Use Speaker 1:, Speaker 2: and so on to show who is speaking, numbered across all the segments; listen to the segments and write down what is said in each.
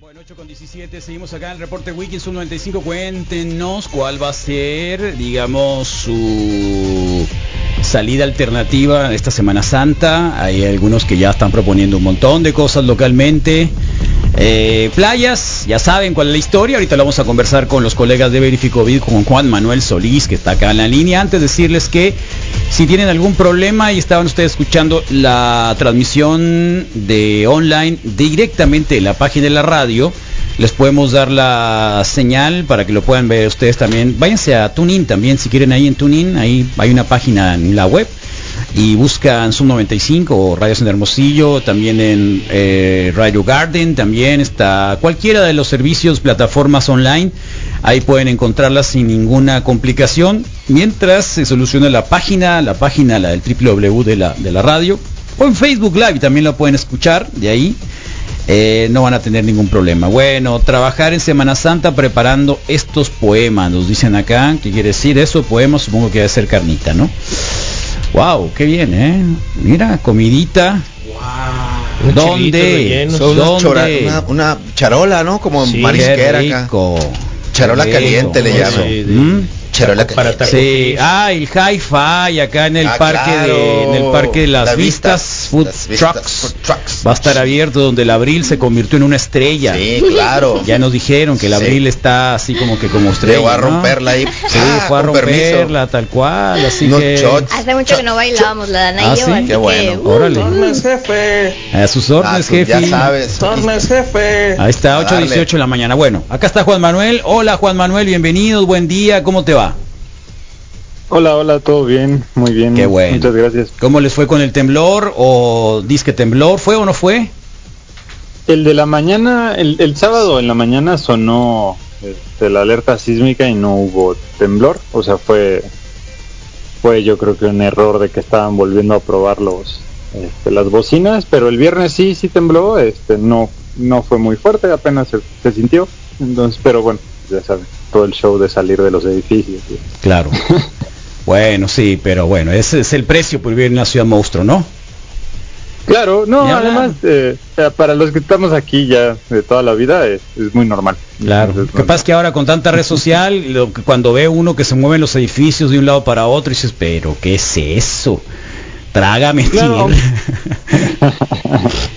Speaker 1: Bueno, 8 con 17, seguimos acá en el reporte Wiki Sub 95. Cuéntenos cuál va a ser, digamos, su salida alternativa esta Semana Santa. Hay algunos que ya están proponiendo un montón de cosas localmente. Eh, playas, ya saben cuál es la historia. Ahorita lo vamos a conversar con los colegas de Verificovid, con Juan Manuel Solís, que está acá en la línea. Antes decirles que si tienen algún problema y estaban ustedes escuchando la transmisión de online directamente en la página de la radio, les podemos dar la señal para que lo puedan ver ustedes también. Váyanse a TuneIn también, si quieren ahí en TuneIn, ahí hay una página en la web y buscan Zoom 95 o Radios en Hermosillo, también en eh, Radio Garden, también está cualquiera de los servicios, plataformas online, ahí pueden encontrarlas sin ninguna complicación, mientras se soluciona la página, la página la del www de la, de la radio, o en Facebook Live también lo pueden escuchar, de ahí. Eh, no van a tener ningún problema. Bueno, trabajar en Semana Santa preparando estos poemas, nos dicen acá. ¿Qué quiere decir eso? Poemas, supongo que debe ser carnita, ¿no? Wow, qué bien, ¿eh? Mira, comidita.
Speaker 2: Un
Speaker 1: ¿Dónde? ¿Dónde?
Speaker 3: Una, una charola, ¿no? Como
Speaker 2: Sí,
Speaker 3: marisquera
Speaker 1: Qué
Speaker 3: acá. Charola caliente le llaman.
Speaker 2: Para.
Speaker 1: Sí, ah, el hi-fi acá en el
Speaker 3: Ah,
Speaker 1: parque
Speaker 3: claro.
Speaker 1: de, en el parque de las
Speaker 3: Las
Speaker 1: vistas,
Speaker 3: vistas,
Speaker 1: food
Speaker 3: las vistas,
Speaker 1: trucks.
Speaker 3: food trucks.
Speaker 1: Va a estar abierto donde el abril se convirtió en una estrella.
Speaker 3: Sí, claro.
Speaker 1: Ya nos dijeron que el
Speaker 3: Sí.
Speaker 1: abril está así como que como estrella.
Speaker 3: Llegó a
Speaker 1: ¿no?
Speaker 3: romperla ahí.
Speaker 1: Sí,
Speaker 3: Ah,
Speaker 1: fue a
Speaker 3: permiso.
Speaker 1: romperla tal cual, así
Speaker 3: Unos
Speaker 1: que
Speaker 3: shots.
Speaker 4: Hace mucho que no bailábamos la Dana
Speaker 1: Ah,
Speaker 4: y yo,
Speaker 1: ¿sí?
Speaker 3: Qué bueno.
Speaker 4: uh,
Speaker 1: Órale.
Speaker 5: Jefe.
Speaker 1: a sus
Speaker 3: Ah,
Speaker 1: órdenes,
Speaker 3: pues
Speaker 1: jefe.
Speaker 3: ya sabes.
Speaker 5: Jefe.
Speaker 1: Ahí está,
Speaker 3: A
Speaker 1: 8.18
Speaker 3: darle.
Speaker 1: de la mañana. Bueno, acá está Juan Manuel. Hola Juan Manuel, bienvenido, buen día, ¿cómo te va?
Speaker 6: Hola, hola, todo bien, muy bien.
Speaker 1: Qué bueno.
Speaker 6: Muchas gracias.
Speaker 1: ¿Cómo les fue con el temblor o disque temblor? ¿Fue o no fue?
Speaker 6: El de la mañana, el, el sábado en la mañana sonó este, la alerta sísmica y no hubo temblor, o sea, fue fue yo creo que un error de que estaban volviendo a probar los este, las bocinas, pero el viernes sí sí tembló, este no no fue muy fuerte, apenas se, se sintió. Entonces, pero bueno, ya saben, todo el show de salir de los edificios. y-
Speaker 1: Claro. bueno, sí, pero bueno, ese es el precio por vivir en una ciudad monstruo, ¿no?
Speaker 6: Claro, no, además, eh, para los que estamos aquí ya de toda la vida es, es muy normal.
Speaker 1: Claro.
Speaker 6: Entonces,
Speaker 1: Lo que pasa es que ahora con tanta red social, lo cuando ve uno que se mueve en los edificios de un lado para otro, dices, pero ¿qué es eso? Trágame
Speaker 6: Claro.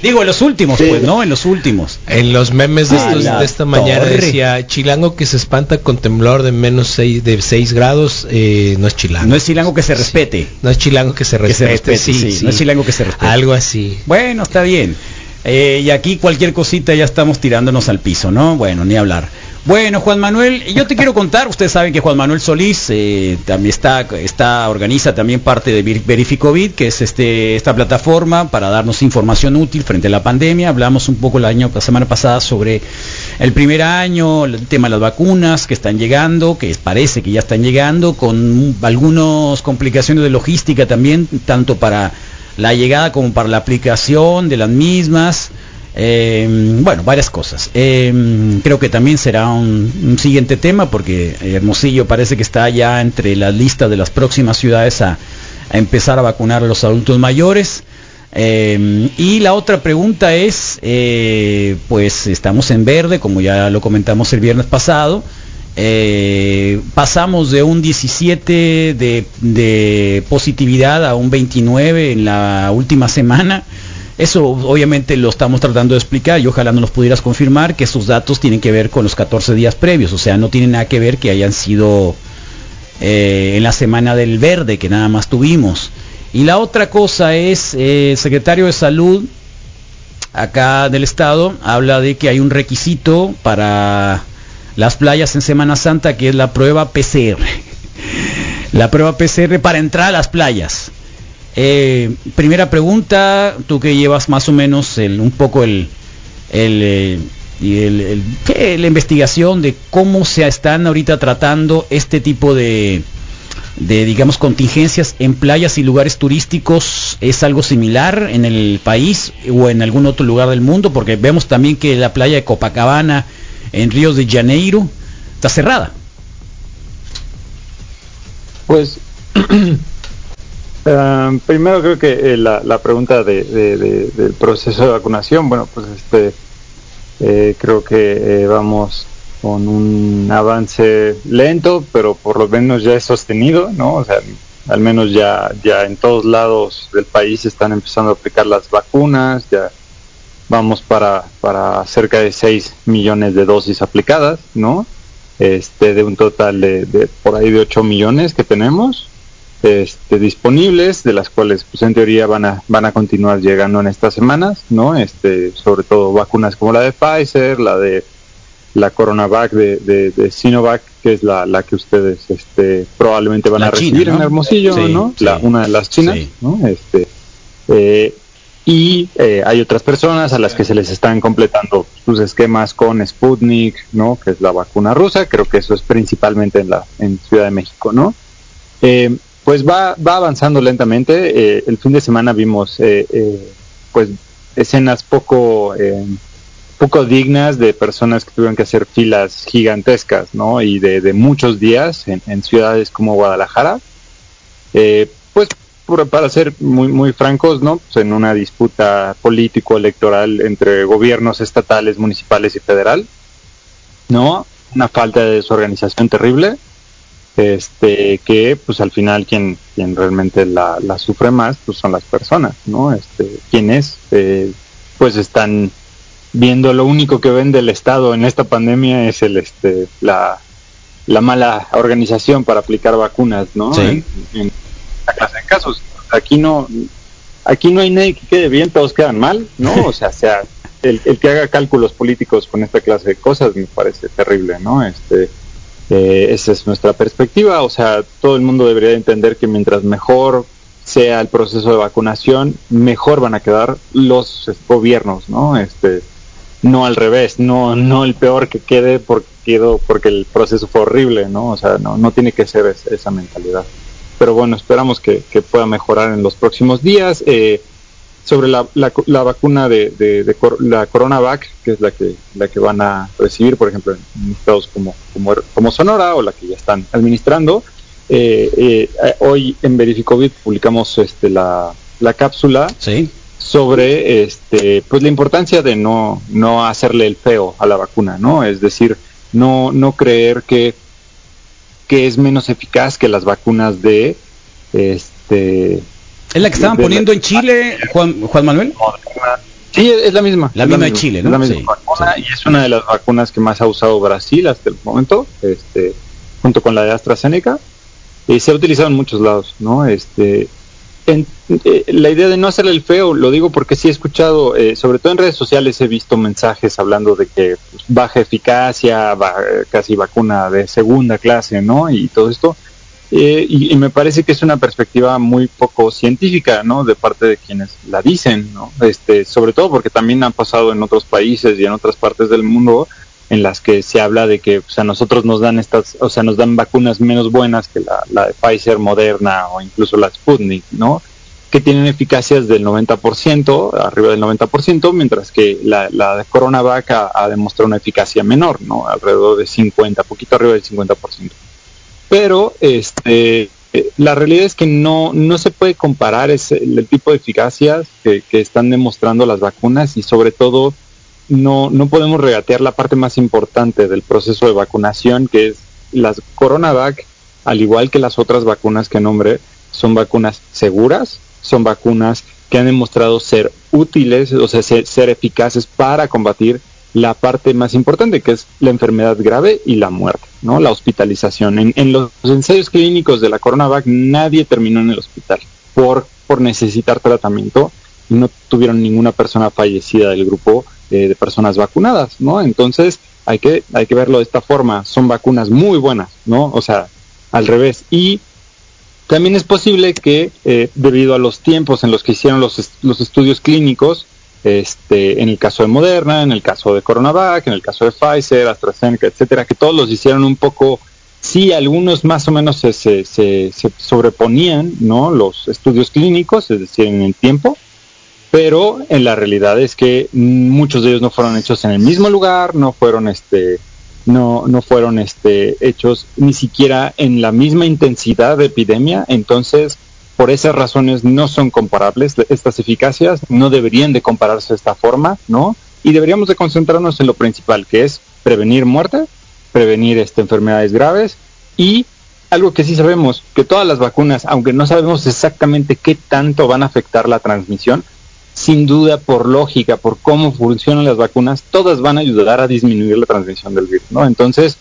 Speaker 1: Digo, en los últimos,
Speaker 6: Sí.
Speaker 1: pues, ¿no? En los últimos.
Speaker 2: En los memes de, estos- de esta mañana
Speaker 1: torre.
Speaker 2: decía chilango que se espanta con temblor de menos 6 de 6 grados eh, no es chilango.
Speaker 1: No es chilango que se respete.
Speaker 2: No es chilango que se
Speaker 1: Que se
Speaker 2: respete,
Speaker 1: sí, no es chilango que se respete.
Speaker 2: Algo así.
Speaker 1: Bueno, está bien. Eh, y aquí cualquier cosita ya estamos tirándonos al piso, ¿no? Bueno, ni hablar. Bueno, Juan Manuel, yo te quiero contar, ustedes saben que Juan Manuel Solís eh, también está, está, organiza también parte de Ver- Verificovid, que es este, esta plataforma para darnos información útil frente a la pandemia. Hablamos un poco año, la semana pasada sobre el primer año, el tema de las vacunas que están llegando, que parece que ya están llegando, con algunas complicaciones de logística también, tanto para la llegada como para la aplicación de las mismas. Eh, bueno, varias cosas. Eh, creo que también será un, siguiente tema porque Hermosillo parece que está ya entre la lista de las próximas ciudades a, empezar a vacunar a los adultos mayores. Eh, y la otra pregunta es, eh, pues estamos en verde, como ya lo comentamos el viernes pasado. Eh, pasamos de un 17 de, de positividad a un 29 en la última semana. Eso obviamente lo estamos tratando de explicar y ojalá nos pudieras confirmar que esos datos tienen que ver con los 14 días previos, o sea, no tienen nada que ver que hayan sido eh, en la semana del verde que nada más tuvimos. Y la otra cosa es, eh, el secretario de salud acá del estado habla de que hay un requisito para las playas en Semana Santa que es la prueba PCR. La prueba PCR para entrar a las playas. Eh, primera pregunta, tú que llevas más o menos un poco el, el, eh, el- la investigación de cómo se están ahorita tratando este tipo de, de, digamos, contingencias en playas y lugares turísticos, ¿es algo similar en el país o en algún otro lugar del mundo? Porque vemos también que la playa de Copacabana en Río de Janeiro está cerrada.
Speaker 6: Pues ah, primero creo que eh, la, la pregunta de- del proceso de vacunación, bueno, pues este Eh, creo que eh, vamos con un avance lento, pero por lo menos ya es sostenido, ¿no? O sea, al menos ya, ya en todos lados del país están empezando a aplicar las vacunas, ya vamos para, para cerca de 6 millones de dosis aplicadas, ¿no? Este, de un total de, de por ahí de 8 millones que tenemos este, disponibles, de las cuales pues en teoría van a, van a continuar llegando en estas semanas, ¿no? Este, sobre todo vacunas como la de Pfizer, la de la Coronavac de, de, de Sinovac, que es la, la que ustedes este, probablemente van
Speaker 1: La
Speaker 6: a
Speaker 1: China,
Speaker 6: recibir
Speaker 1: ¿no?
Speaker 6: en Hermosillo,
Speaker 1: Sí,
Speaker 6: ¿no?
Speaker 1: sí.
Speaker 6: La, una de las chinas,
Speaker 1: Sí.
Speaker 6: ¿no? Este, eh, y eh, hay otras personas a las que se les están completando sus esquemas con Sputnik, ¿no? Que es la vacuna rusa, creo que eso es principalmente en la en Ciudad de México, ¿no? Eh, pues va, va avanzando lentamente. eh, el fin de semana vimos, eh, eh, pues, escenas poco, eh, poco dignas de personas que tuvieron que hacer filas gigantescas, ¿no? Y de, muchos días en, ciudades como Guadalajara. Eh, pues, para ser muy, muy francos, ¿no? Pues en una disputa político-electoral entre gobiernos estatales, municipales y federal, ¿no? Una falta de desorganización terrible este que pues al final quien quien realmente la, la sufre más pues son las personas no este quienes eh, pues están viendo lo único que ven del estado en esta pandemia es el este la la mala organización para aplicar vacunas no
Speaker 1: Sí.
Speaker 6: en, en la clase de casos. Aquí no aquí no hay nadie que quede bien todos quedan mal no o sea sea el, el que haga cálculos políticos con esta clase de cosas me parece terrible no este eh, esa es nuestra perspectiva, o sea, todo el mundo debería de entender que mientras mejor sea el proceso de vacunación, mejor van a quedar los eh, gobiernos, ¿no? Este, no al revés, no, no el peor que quede porque quedó porque el proceso fue horrible, ¿no? O sea, no, no tiene que ser es- esa mentalidad. Pero bueno, esperamos que, que pueda mejorar en los próximos días. Eh, sobre la, la, la vacuna de, de, de cor- la Coronavac, que es la que, la que van a recibir, por ejemplo, en estados como, como, como Sonora o la que ya están administrando. Eh, eh, eh, hoy en Verificovid publicamos este, la, la cápsula
Speaker 1: Sí.
Speaker 6: sobre este pues la importancia de no no hacerle el feo a la vacuna no es decir no no creer que que es menos eficaz que las vacunas de este
Speaker 1: Es la que estaban
Speaker 6: la-
Speaker 1: poniendo en Chile, Juan, Juan Manuel.
Speaker 6: Sí, es la misma.
Speaker 1: La
Speaker 6: es
Speaker 1: misma de Chile, ¿no?
Speaker 6: Es la misma
Speaker 1: Sí,
Speaker 6: vacuna
Speaker 1: sí.
Speaker 6: y es una de las vacunas que más ha usado Brasil hasta el momento, este, junto con la de AstraZeneca. Y se ha utilizado en muchos lados, ¿no? Este, en- eh, la idea de no hacerle el feo, lo digo porque sí he escuchado, eh, sobre todo en redes sociales he visto mensajes hablando de que pues, baja eficacia, va- casi vacuna de segunda clase, ¿no? Y todo esto. Eh, y, y me parece que es una perspectiva muy poco científica, ¿no? De parte de quienes la dicen, ¿no? Este, sobre todo porque también han pasado en otros países y en otras partes del mundo en las que se habla de que pues, a nosotros nos dan estas, o sea, nos dan vacunas menos buenas que la, la de Pfizer, Moderna o incluso la Sputnik, ¿no? Que tienen eficacias del 90%, arriba del 90%, mientras que la, la de Coronavac ha, ha demostrado una eficacia menor, ¿no? Alrededor de 50, poquito arriba del 50% pero este eh, la realidad es que no, no se puede comparar ese- el, tipo de eficacias que, están demostrando las vacunas y sobre todo no, no podemos regatear la parte más importante del proceso de vacunación que es las Coronavac, al igual que las otras vacunas que nombré, son vacunas seguras, son vacunas que han demostrado ser útiles, o sea, ser eficaces para combatir la parte más importante, que es la enfermedad grave y la muerte, ¿no? La hospitalización. En, en los ensayos clínicos de la Coronavac nadie terminó en el hospital por, por necesitar tratamiento y no tuvieron ninguna persona fallecida del grupo eh, de personas vacunadas, ¿no? Entonces hay que, hay que verlo de esta forma. Son vacunas muy buenas, ¿no? O sea, al revés. Y también es posible que eh, debido a los tiempos en los que hicieron los, los estudios clínicos, este, en el caso de Moderna, en el caso de Coronavac, en el caso de Pfizer, AstraZeneca, etcétera, que todos los hicieron un poco, sí, algunos más o menos se, se, se, se sobreponían, ¿no? Los estudios clínicos, es decir, en el tiempo, pero en la realidad es que muchos de ellos no fueron hechos en el mismo lugar, no fueron este no no fueron este hechos ni siquiera en la misma intensidad de epidemia, entonces por esas razones no son comparables estas eficacias, no deberían de compararse de esta forma, ¿no? y deberíamos de concentrarnos en lo principal, que es prevenir muerte, prevenir este, enfermedades graves y algo que sí sabemos, que todas las vacunas, aunque no sabemos exactamente qué tanto van a afectar la transmisión, sin duda por lógica, por cómo funcionan las vacunas, todas van a ayudar a disminuir la transmisión del virus, ¿no? Entonces,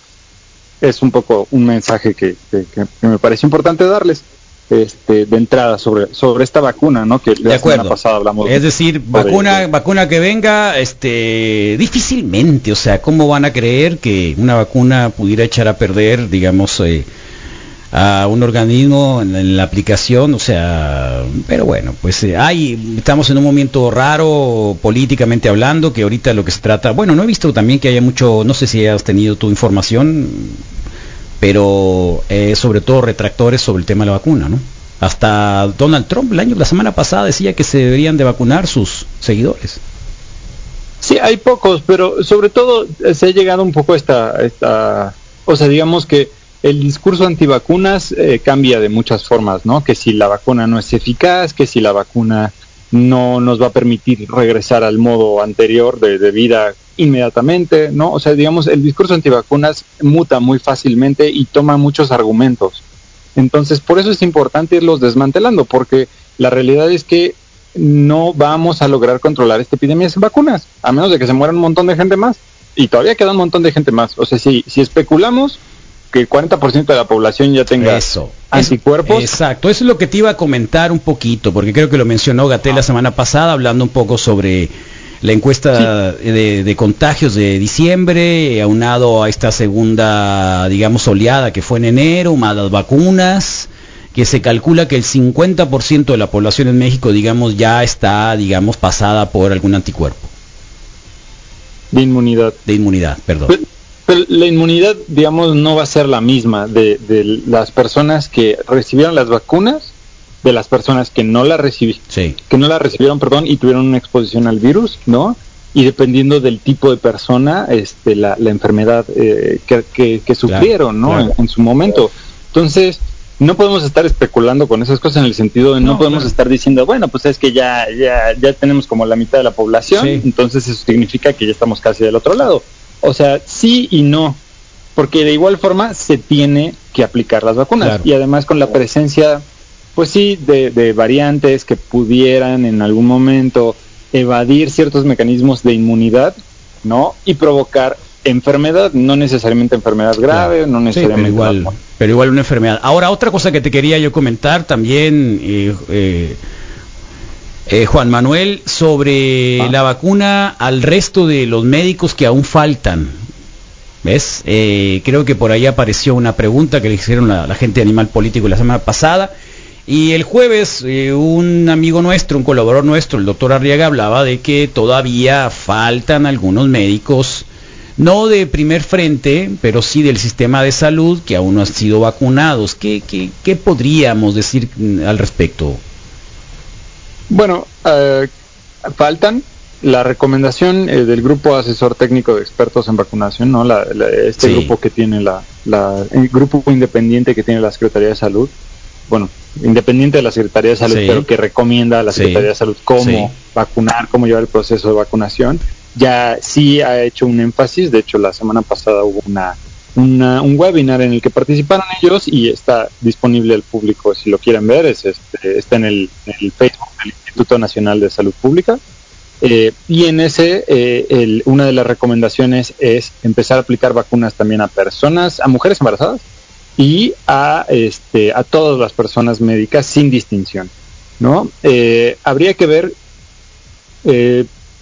Speaker 6: es un poco un mensaje que, que- que me parece importante darles este, de entrada sobre, sobre esta vacuna, ¿no? Que la semana pasada hablamos.
Speaker 1: Es decir, vacuna, vacuna que venga, este, difícilmente, o sea, ¿cómo van a creer que una vacuna pudiera echar a perder, digamos, eh, a un organismo en, en la aplicación? O sea, pero bueno, pues eh, hay, estamos en un momento raro políticamente hablando, que ahorita lo que se trata, bueno, no he visto también que haya mucho, no sé si has tenido tu información, pero eh, sobre todo retractores sobre el tema de la vacuna, ¿no? Hasta Donald Trump el año, la semana pasada decía que se deberían de vacunar sus seguidores.
Speaker 6: Sí, hay pocos, pero sobre todo eh, se ha llegado un poco a esta, esta o sea, digamos que el discurso antivacunas eh, cambia de muchas formas, ¿no? Que si la vacuna no es eficaz, que si la vacuna no nos va a permitir regresar al modo anterior de, vida inmediatamente, ¿no? O sea, digamos, el discurso antivacunas muta muy fácilmente y toma muchos argumentos. Entonces, por eso es importante irlos desmantelando, porque la realidad es que no vamos a lograr controlar esta epidemia sin vacunas, a menos de que se muera un montón de gente más. Y todavía queda un montón de gente más. O sea, si, si especulamos que el 40% de la población ya tenga
Speaker 1: Eso.
Speaker 6: anticuerpos,
Speaker 1: Exacto, eso es lo que te iba a comentar un poquito, porque creo que lo mencionó Gatel la semana pasada, hablando un poco sobre la encuesta de, de contagios de diciembre, aunado a esta segunda, digamos, oleada que fue en enero, más las vacunas, que se calcula que el 50% de la población en México, digamos, ya está, digamos, pasada por algún anticuerpo
Speaker 6: de inmunidad.
Speaker 1: de inmunidad, perdón.
Speaker 6: Pero la inmunidad, digamos, no va a ser la misma de, de las personas que recibieron las vacunas, de las personas que no la recibieron.
Speaker 1: Sí.
Speaker 6: que no la recibieron, perdón, y tuvieron una exposición al virus, ¿no? Y dependiendo del tipo de persona, este, la, la enfermedad eh, que, que- que sufrieron, ¿no?
Speaker 1: claro.
Speaker 6: En, en su momento. Entonces, no podemos estar especulando con esas cosas en el sentido de no,
Speaker 1: No,
Speaker 6: podemos
Speaker 1: claro.
Speaker 6: estar diciendo, bueno, pues es que ya, ya, ya tenemos como la mitad de la población,
Speaker 1: Sí.
Speaker 6: entonces eso significa que ya estamos casi del otro lado. O sea, sí y no, porque de igual forma se tiene que aplicar las vacunas
Speaker 1: Claro.
Speaker 6: y además con la presencia pues sí, de, de variantes que pudieran en algún momento evadir ciertos mecanismos de inmunidad, ¿no? Y provocar enfermedad, no necesariamente enfermedad grave, no
Speaker 1: Sí, pero
Speaker 6: necesariamente...
Speaker 1: igual, pero igual una enfermedad. Ahora, otra cosa que te quería yo comentar también, eh, eh, eh, Juan Manuel, sobre
Speaker 6: Ah.
Speaker 1: la vacuna al resto de los médicos que aún faltan. ¿Ves? Eh, creo que por ahí apareció una pregunta que le hicieron la, la gente de Animal Político la semana pasada. Y el jueves eh, un amigo nuestro, un colaborador nuestro, el doctor Arriaga, hablaba de que todavía faltan algunos médicos, no de primer frente, pero sí del sistema de salud que aún no han sido vacunados. ¿Qué, qué, qué podríamos decir mm, al respecto?
Speaker 6: Bueno, eh, faltan. La recomendación eh, del grupo asesor técnico de expertos en vacunación, ¿no? La- la- este
Speaker 1: Sí.
Speaker 6: grupo que tiene la, la- el grupo independiente que tiene la Secretaría de Salud, bueno, independiente de la Secretaría de Salud,
Speaker 1: Sí.
Speaker 6: pero que recomienda a la
Speaker 1: Sí.
Speaker 6: Secretaría de Salud cómo vacunar, cómo llevar el proceso de vacunación, ya sí ha hecho un énfasis. De hecho, la semana pasada hubo una, una- un webinar en el que participaron ellos y está disponible al público si lo quieren ver. Es este, está en el, Facebook del Instituto Nacional de Salud Pública. Eh, y en ese, eh, una de las recomendaciones es empezar a aplicar vacunas también a personas, a mujeres embarazadas y a, este, a todas las personas médicas sin distinción, ¿no? Eh, habría que ver,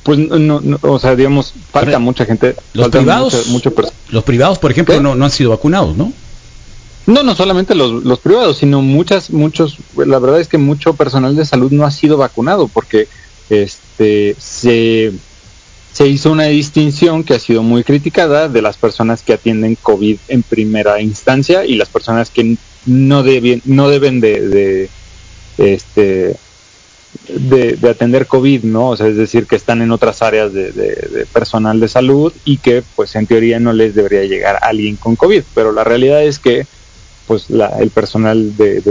Speaker 6: pues, no, no- o sea, digamos, falta
Speaker 1: Ahora,
Speaker 6: mucha gente,
Speaker 1: Los privados,
Speaker 6: pers-
Speaker 1: los privados, por ejemplo,
Speaker 6: ¿Qué?
Speaker 1: no, no han sido vacunados, ¿no?
Speaker 6: No, no solamente los, los privados, sino muchas, muchos, la verdad es que mucho personal de salud no ha sido vacunado porque este se, se hizo una distinción que ha sido muy criticada de las personas que atienden COVID en primera instancia y las personas que no deben, no deben de, de, este de, de atender COVID, ¿no? O sea, es decir, que están en otras áreas de, de- de personal de salud y que, pues, en teoría no les debería llegar alguien con COVID. Pero la realidad es que, pues, la- el personal de,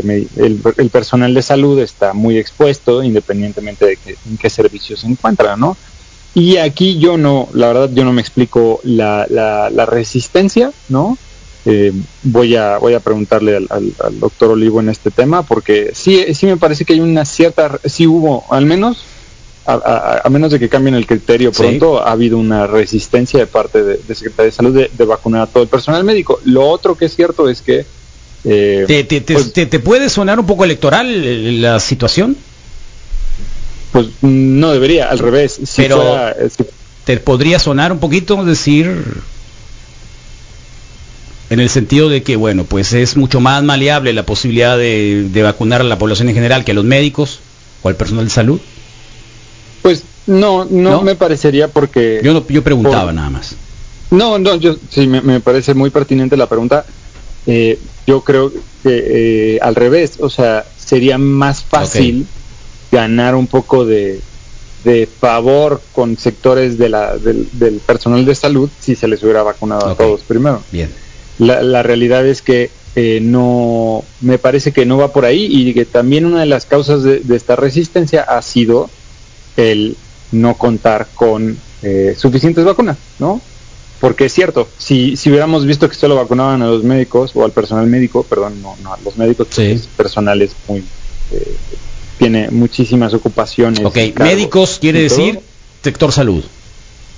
Speaker 6: el personal de salud está muy expuesto, independientemente de que, en qué servicio se encuentra, ¿no? y aquí yo no, la verdad yo no me explico la, la, la resistencia, ¿no? Eh, voy a voy a preguntarle al, al- al doctor Olivo en este tema porque sí sí me parece que hay una cierta sí hubo al menos a, a- a menos de que cambien el criterio
Speaker 1: Sí.
Speaker 6: pronto ha habido una resistencia de parte de, de Secretaría de Salud de, de vacunar a todo el personal médico lo otro que es cierto es que eh,
Speaker 1: ¿Te, te, te-
Speaker 6: pues-
Speaker 1: te- te puede sonar un poco electoral eh, la situación?
Speaker 6: pues no debería al revés si
Speaker 1: Pero-
Speaker 6: fuera, eh,
Speaker 1: ¿Te podría sonar un poquito decir en el sentido de que, bueno, pues es mucho más maleable la posibilidad de, de vacunar a la población en general que a los médicos o al personal de salud?
Speaker 6: pues no, no
Speaker 1: ¿No?
Speaker 6: me parecería porque
Speaker 1: Yo, no- yo preguntaba
Speaker 6: Por-
Speaker 1: nada más.
Speaker 6: No, no, yo sí me, me parece muy pertinente la pregunta. Eh, yo creo que eh, al revés, o sea, sería más fácil ganar un poco de, de favor con sectores de la, del, del personal de salud si se les hubiera vacunado a todos primero.
Speaker 1: Bien.
Speaker 6: La, la realidad es que eh, no, me parece que no va por ahí y que también una de las causas de, de esta resistencia ha sido el no contar con eh, suficientes vacunas, ¿no? Porque es cierto, si, si hubiéramos visto que solo vacunaban a los médicos o al personal médico, perdón, no, no a los médicos,
Speaker 1: Sí.
Speaker 6: es personal es muy, eh, tiene muchísimas ocupaciones.
Speaker 1: Ok, médicos quiere decir sector salud.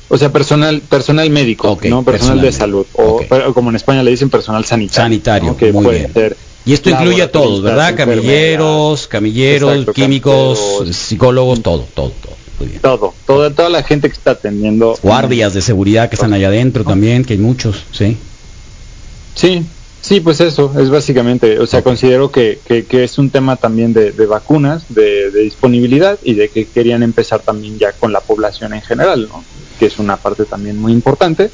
Speaker 6: O sea, personal personal médico, no personal,
Speaker 1: personal
Speaker 6: de salud. O pero como en España le dicen personal sanitario.
Speaker 1: Sanitario,
Speaker 6: ¿no? Que
Speaker 1: muy
Speaker 6: puede
Speaker 1: bien.
Speaker 6: ser
Speaker 1: Y esto incluye a todos, ¿verdad? Camilleros, camilleros,
Speaker 6: Exacto,
Speaker 1: químicos,
Speaker 6: camilleros.
Speaker 1: psicólogos, todo, todo, todo. Muy bien.
Speaker 6: Todo, toda, toda la gente que está atendiendo.
Speaker 1: Guardias de seguridad que están allá adentro también, que hay muchos, ¿sí?
Speaker 6: Sí, sí, pues eso, es básicamente, o sea, considero que, que, que es un tema también de, de vacunas, de, de disponibilidad y de que querían empezar también ya con la población en general, ¿no? Que es una parte también muy importante.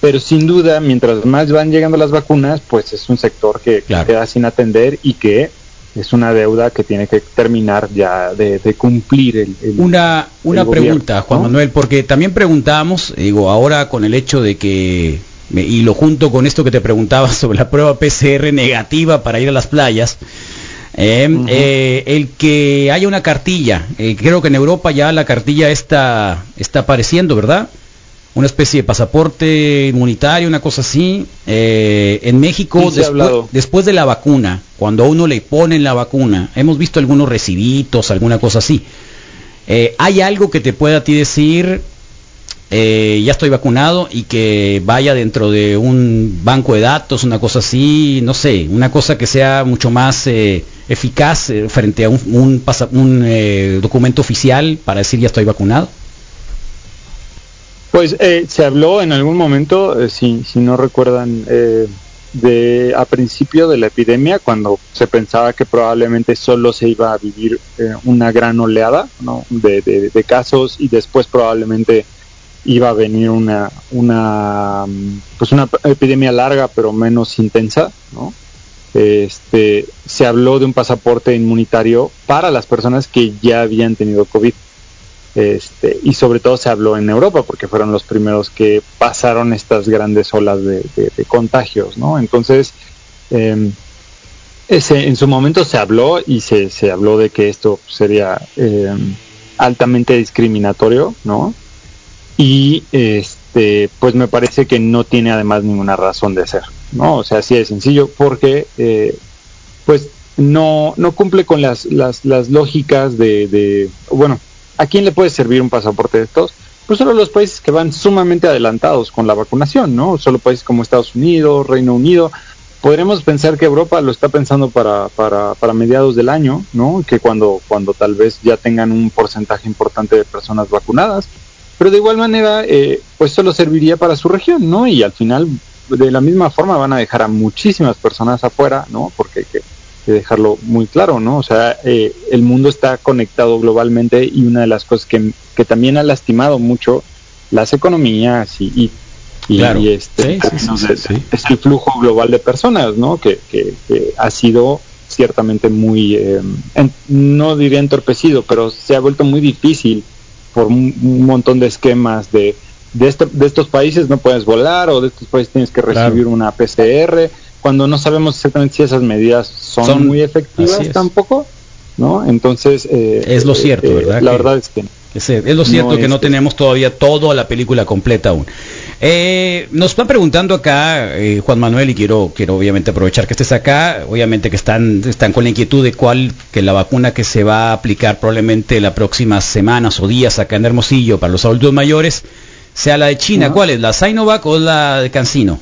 Speaker 6: Pero sin duda, mientras más van llegando las vacunas, pues es un sector que, queda sin atender y que es una deuda que tiene que terminar ya de, de cumplir el, el-
Speaker 1: Una, una
Speaker 6: el gobierno,
Speaker 1: pregunta, Juan
Speaker 6: ¿no?
Speaker 1: Manuel, porque también preguntamos, digo, ahora con el hecho de que, y lo junto con esto que te preguntaba sobre la prueba PCR negativa para ir a las playas, eh,
Speaker 6: Ujú.
Speaker 1: eh, el que haya una cartilla, eh, creo que en Europa ya la cartilla está, está apareciendo, ¿verdad? Una especie de pasaporte inmunitario, una cosa así. Eh, en México,
Speaker 6: Sí,
Speaker 1: después, después de la vacuna, cuando a uno le ponen la vacuna, hemos visto algunos recibitos, alguna cosa así. ¿Hay algo que te pueda a ti decir, eh, ya estoy vacunado y que vaya dentro de un banco de datos, una cosa así, no sé, una cosa que sea mucho más eh, eficaz eh, frente a un, un pasa- un, eh, documento oficial para decir ya estoy vacunado?
Speaker 6: Pues eh, se habló en algún momento, si, si no recuerdan, de a principio de la epidemia, cuando se pensaba que probablemente solo se iba a vivir una gran oleada ¿no? de casos y después probablemente iba a venir una una pues una epidemia larga pero menos intensa, ¿no? Este se habló de un pasaporte inmunitario para las personas que ya habían tenido COVID. Este, y sobre todo se habló en Europa porque fueron los primeros que pasaron estas grandes olas de, de- de contagios, ¿no? Entonces, eh, ese, en su momento se habló y se, se habló de que esto sería eh, altamente discriminatorio, ¿no? Y este, pues me parece que no tiene además ninguna razón de ser, ¿no? O sea, así de sencillo, porque eh, pues no, no cumple con las, las, las lógicas de, bueno, ¿a quién le puede servir un pasaporte de estos? Pues solo los países que van sumamente adelantados con la vacunación, ¿no? Solo países como Estados Unidos, Reino Unido. Podremos pensar que Europa lo está pensando para, para, para mediados del año, ¿no? Que cuando, cuando tal vez ya tengan un porcentaje importante de personas vacunadas. Pero de igual manera, eh, pues solo serviría para su región, ¿no? Y al final, de la misma forma, van a dejar a muchísimas personas afuera, ¿no? Porque hay que, que dejarlo muy claro, ¿no? O sea, eh, el mundo está conectado globalmente y una de las cosas que, que también ha lastimado mucho las economías y, y, y-
Speaker 1: Claro.
Speaker 6: y este,
Speaker 1: Sí, sí, sí,
Speaker 6: es el flujo global de personas, ¿no? Que, que- que ha sido ciertamente muy, eh, en- no diría entorpecido, pero se ha vuelto muy difícil por un, montón de esquemas de de, este- de estos países no puedes volar o de estos países tienes que
Speaker 1: Claro.
Speaker 6: recibir una PCR cuando no sabemos exactamente si esas medidas son,
Speaker 1: Son-
Speaker 6: muy efectivas tampoco, ¿no? Entonces eh,
Speaker 1: Es lo
Speaker 6: eh,
Speaker 1: cierto,
Speaker 6: eh,
Speaker 1: ¿verdad?
Speaker 6: La
Speaker 1: Que-
Speaker 6: verdad es que
Speaker 1: Es, es lo cierto
Speaker 6: No
Speaker 1: que no
Speaker 6: este.
Speaker 1: tenemos todavía toda la película completa aún. Eh, nos están preguntando acá, eh, Juan Manuel, y quiero, quiero obviamente aprovechar que estés acá, obviamente que están, están con la inquietud de cuál, que la vacuna que se va a aplicar probablemente las próximas semanas o días acá en Hermosillo para los adultos mayores, sea la de China. ¿Cuál es? ¿La Sinovac o la de Cancino?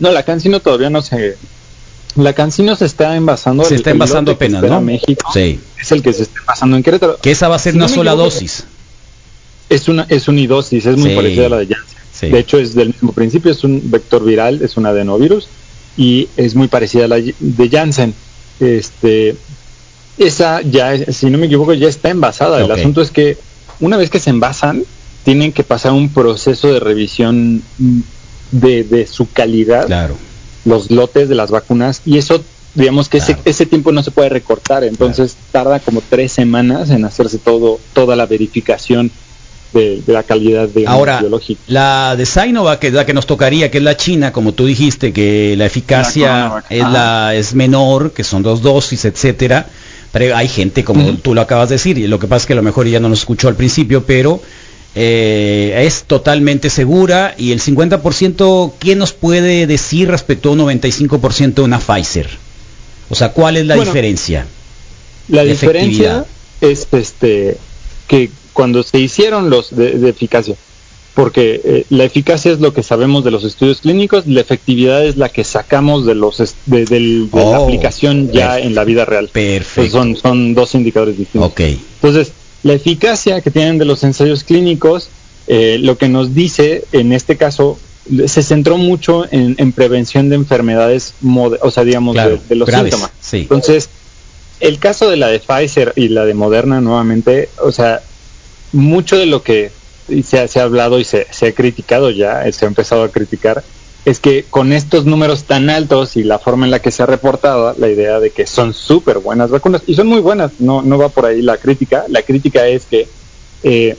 Speaker 6: No, la Cancino todavía no se... La Cancino se está envasando.
Speaker 1: Se está envasando apenas, ¿no?
Speaker 6: México
Speaker 1: Sí.
Speaker 6: es el que se está envasando en Querétaro.
Speaker 1: Que esa va a ser una sola dosis.
Speaker 6: Es una es unidosis, es muy
Speaker 1: Sí.
Speaker 6: parecida a la de Janssen.
Speaker 1: Sí.
Speaker 6: De hecho, es del mismo principio, es un vector viral, es un adenovirus y es muy parecida a la de Janssen. Este, esa ya, si no me equivoco, ya está envasada. El asunto es que una vez que se envasan, tienen que pasar un proceso de revisión mm, de, de su calidad,
Speaker 1: Claro.
Speaker 6: los lotes de las vacunas, y eso, digamos que
Speaker 1: Claro.
Speaker 6: ese, ese tiempo no se puede recortar, entonces tarda como tres semanas en hacerse todo, toda la verificación de, de la calidad de
Speaker 1: Ahora,
Speaker 6: biológica.
Speaker 1: la de Sinovac, que es la que nos tocaría, que es la China, como tú dijiste, que la eficacia
Speaker 6: La
Speaker 1: es, la, es menor, que son dos dosis, etcétera. Pero hay gente, como tú lo acabas de decir, y lo que pasa es que a lo mejor ella no nos escuchó al principio, pero eh, es totalmente segura. Y el 50%, ¿quién nos puede decir respecto a un 95% de una Pfizer? O sea, ¿cuál es la
Speaker 6: Bueno,
Speaker 1: diferencia?
Speaker 6: La diferencia es este que cuando se hicieron los de, de eficacia, porque eh, la eficacia es lo que sabemos de los estudios clínicos, la efectividad es la que sacamos de los de, del- de la
Speaker 1: Oh,
Speaker 6: aplicación ya
Speaker 1: perfecto.
Speaker 6: en la vida real. Pues
Speaker 1: Perfecto.
Speaker 6: son, son dos indicadores distintos.
Speaker 1: Ok.
Speaker 6: Entonces, la eficacia que tienen de los ensayos clínicos, eh, lo que nos dice en este caso, se centró mucho en, en prevención de enfermedades, o sea, digamos,
Speaker 1: Claro,
Speaker 6: de, de los
Speaker 1: graves,
Speaker 6: síntomas.
Speaker 1: sí.
Speaker 6: Entonces, el caso de la de Pfizer y la de Moderna nuevamente, o sea, mucho de lo que se ha, se ha hablado y se, se ha criticado ya, se ha empezado a criticar, es que con estos números tan altos y la forma en la que se ha reportado, la idea de que son súper buenas vacunas, y son muy buenas, no, no va por ahí la crítica, la crítica es que eh,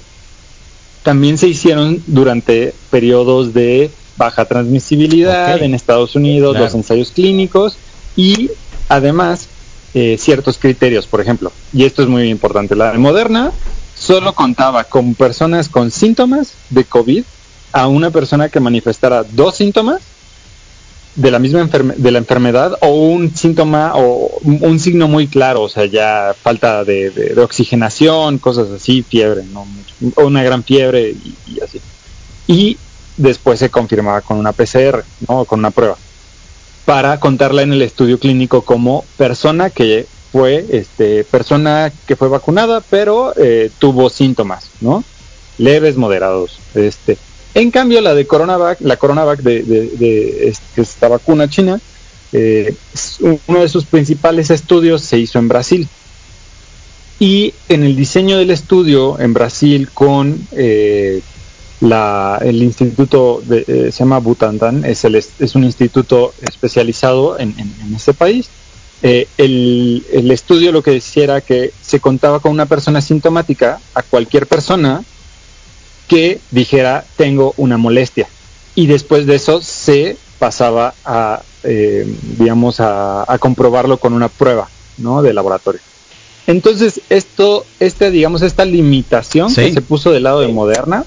Speaker 6: también se hicieron durante periodos de baja transmisibilidad en Estados Unidos,
Speaker 1: Claro.
Speaker 6: los ensayos clínicos y además eh, ciertos criterios, por ejemplo, y esto es muy importante, la de Moderna solo contaba con personas con síntomas de COVID a una persona que manifestara dos síntomas de la misma de la enfermedad o un síntoma o un, signo muy claro, o sea, ya falta de, oxigenación, cosas así, fiebre, no mucho, una gran fiebre y, y así. Y después se confirmaba con una PCR, ¿no? Con una prueba para contarla en el estudio clínico como persona que fue este persona que fue vacunada pero eh, tuvo síntomas no leves moderados este. En cambio la de coronavac la coronavac de, de, este, esta vacuna china eh, uno de sus principales estudios se hizo en Brasil. Y en el diseño del estudio en Brasil con eh, la, el instituto de, eh, se llama Butantan, es, el, es un instituto especializado en, en, en este país. Eh, el, el estudio lo que decía era que se contaba con una persona sintomática a cualquier persona que dijera tengo una molestia y después de eso se pasaba a eh, digamos a, a comprobarlo con una prueba ¿no? de laboratorio. Entonces esto este digamos esta limitación
Speaker 1: Sí.
Speaker 6: que se puso del lado de Moderna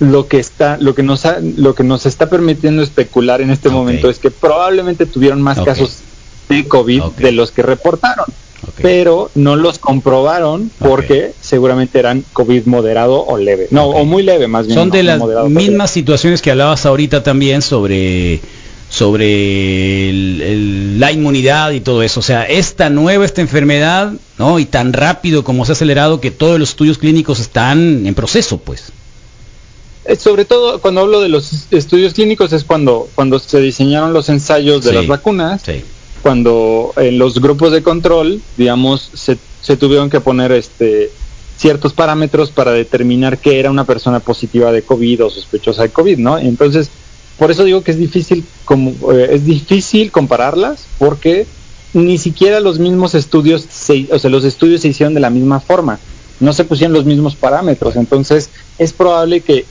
Speaker 6: lo que está lo que nos ha- lo que nos está permitiendo especular en este momento es que probablemente tuvieron más casos de COVID de los que reportaron pero no los comprobaron porque seguramente eran COVID moderado o leve. No, o muy leve más bien.
Speaker 1: Son
Speaker 6: no,
Speaker 1: de las
Speaker 6: moderado,
Speaker 1: mismas situaciones que hablabas ahorita también sobre sobre el- el- la inmunidad y todo eso. O sea, es tan nueva esta enfermedad, ¿no? Y tan rápido como se ha acelerado que todos los estudios clínicos están en proceso, pues.
Speaker 6: Eh, Sobre todo cuando hablo de los estudios clínicos es cuando, cuando se diseñaron los ensayos de
Speaker 1: Sí.
Speaker 6: las vacunas,
Speaker 1: Sí.
Speaker 6: Cuando en los grupos de control, digamos, se, se tuvieron que poner este ciertos parámetros para determinar que era una persona positiva de COVID o sospechosa de COVID, ¿no? Entonces, por eso digo que es difícil como eh, es difícil compararlas porque ni siquiera los mismos estudios se, o sea, los estudios se hicieron de la misma forma, no se pusieron los mismos parámetros, entonces es probable que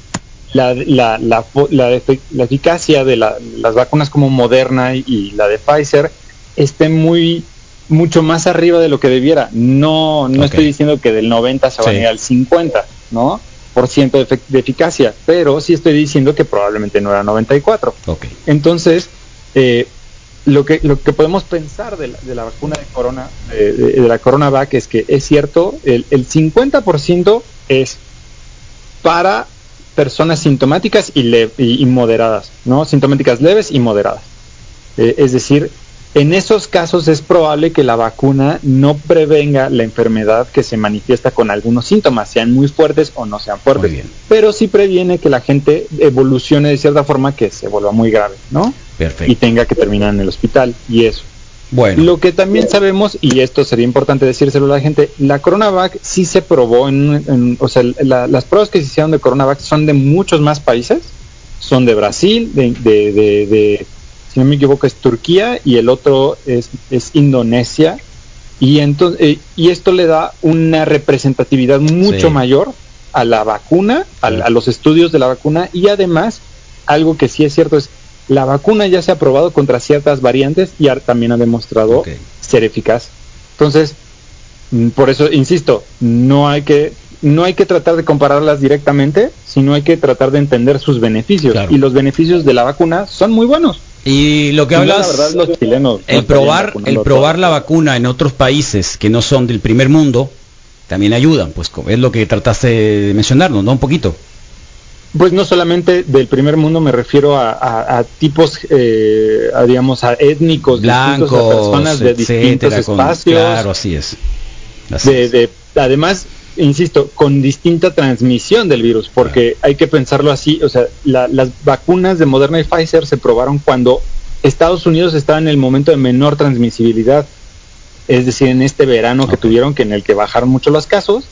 Speaker 6: la, la, la, la eficacia de la- las vacunas como Moderna y la de Pfizer esté muy mucho más arriba de lo que debiera. No, no estoy diciendo que del 90 se va
Speaker 1: Sí.
Speaker 6: a ir al 50, ¿no? Por ciento de, de eficacia, pero sí estoy diciendo que probablemente no era 94.
Speaker 1: Ok.
Speaker 6: Entonces, eh, lo que lo que podemos pensar de la, de la vacuna de corona, de, de- de la coronavac es que es cierto, el, el 50% es para personas sintomáticas y, le- y, y moderadas, ¿no? Sintomáticas leves y moderadas. Eh, es decir, en esos casos es probable que la vacuna no prevenga la enfermedad que se manifiesta con algunos síntomas, sean muy fuertes o no sean fuertes.
Speaker 1: Muy bien.
Speaker 6: Pero sí previene que la gente evolucione de cierta forma que se vuelva muy grave, ¿no? Y
Speaker 1: Perfecto.
Speaker 6: tenga que terminar en el hospital y eso.
Speaker 1: Bueno.
Speaker 6: Lo que también sabemos, y esto sería importante decírselo a la gente, la CoronaVac sí se probó en, en- o sea, la- las pruebas que se hicieron de CoronaVac son de muchos más países, son de Brasil, de, de- de- de- si no me equivoco es Turquía y el otro es, es Indonesia, y entonces eh, y esto le da una representatividad mucho
Speaker 1: Sí.
Speaker 6: mayor a la vacuna,
Speaker 1: Sí.
Speaker 6: a los estudios de la vacuna y además algo que sí es cierto es la vacuna ya se ha probado contra ciertas variantes y también ha demostrado ser eficaz. Entonces, mm, por eso insisto, no hay que no hay que tratar de compararlas directamente, sino hay que tratar de entender sus beneficios
Speaker 1: Claro.
Speaker 6: y los beneficios de la vacuna son muy buenos.
Speaker 1: Y lo que hablas,
Speaker 6: la verdad los chilenos no
Speaker 1: el probar, el probar la vacuna en otros países que no son del primer mundo también ayudan, pues es lo que trataste de mencionarnos, ¿no? Un poquito.
Speaker 6: Pues no solamente del primer mundo, me refiero a, a- a tipos, eh, a, digamos, a étnicos, distintos, a
Speaker 1: Blancos,
Speaker 6: personas de distintos
Speaker 1: etcétera, con-
Speaker 6: espacios,
Speaker 1: claro, así es. Así
Speaker 6: de,
Speaker 1: es.
Speaker 6: de- además, insisto, con distinta transmisión del virus, porque hay que pensarlo así, o sea, la- las vacunas de Moderna y Pfizer se probaron cuando Estados Unidos estaba en el momento de menor transmisibilidad, es decir, en este verano que tuvieron, que en el que bajaron mucho los casos,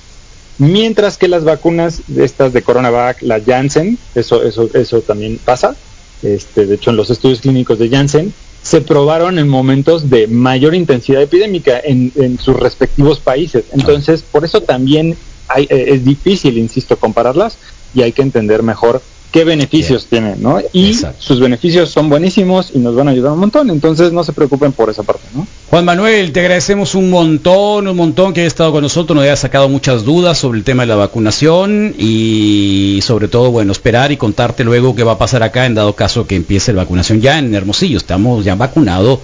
Speaker 6: mientras que las vacunas de estas de CoronaVac, la Janssen, eso, eso, eso también pasa, este, de hecho en los estudios clínicos de Janssen, se probaron en momentos de mayor intensidad epidémica en, en sus respectivos países. Entonces, por eso también hay, eh, es difícil, insisto, compararlas y hay que entender mejor qué beneficios tienen, ¿no? Y
Speaker 1: Exacto.
Speaker 6: sus beneficios son buenísimos y nos van a ayudar un montón, entonces no se preocupen por esa parte, ¿no?
Speaker 1: Juan Manuel, te agradecemos un montón, un montón que hayas estado con nosotros, nos hayas sacado muchas dudas sobre el tema de la vacunación y sobre todo, bueno, esperar y contarte luego qué va a pasar acá en dado caso que empiece la vacunación ya en Hermosillo. Estamos ya vacunados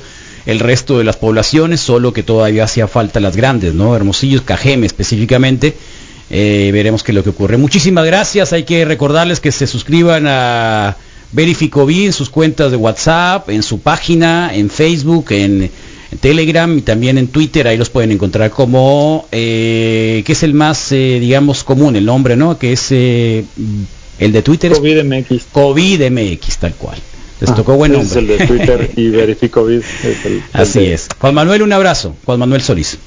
Speaker 1: el resto de las poblaciones, solo que todavía hacía falta las grandes, ¿no? Hermosillo, Cajeme específicamente. Eh, veremos qué es lo que ocurre. Muchísimas gracias. Hay que recordarles que se suscriban a Verificovi en sus cuentas de WhatsApp, en su página, en Facebook, en, en Telegram y también en Twitter. Ahí los pueden encontrar como, eh, que es el más, eh, digamos, común, el nombre, ¿no? Que es eh, el de Twitter. es
Speaker 6: COVID MX.
Speaker 1: COVID MX, tal cual. Les
Speaker 6: Ah,
Speaker 1: tocó buen nombre.
Speaker 6: Es el de Twitter y Verificovid. es el- el
Speaker 1: Así
Speaker 6: de-
Speaker 1: es. Juan Manuel, un abrazo. Juan Manuel Solís.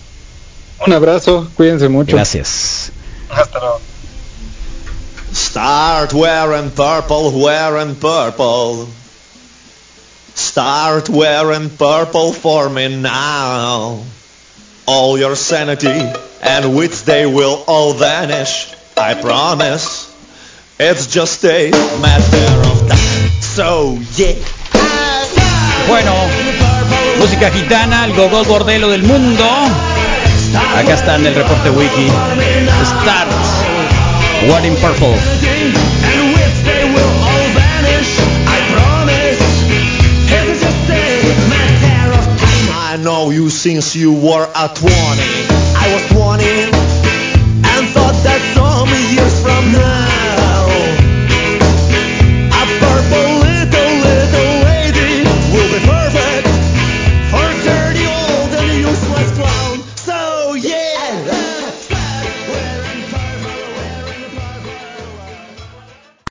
Speaker 6: Un abrazo, cuídense mucho.
Speaker 1: Gracias.
Speaker 3: Start wearing purple, wearing purple. Start wearing purple for me now. All your sanity and wits, they will all vanish. I promise. It's just a matter of time. So, yeah.
Speaker 1: Bueno, música gitana, el gogol bordelo del mundo. Acá está en el reporte wiki. Start. What in Purple.
Speaker 3: I know you since you were a 20.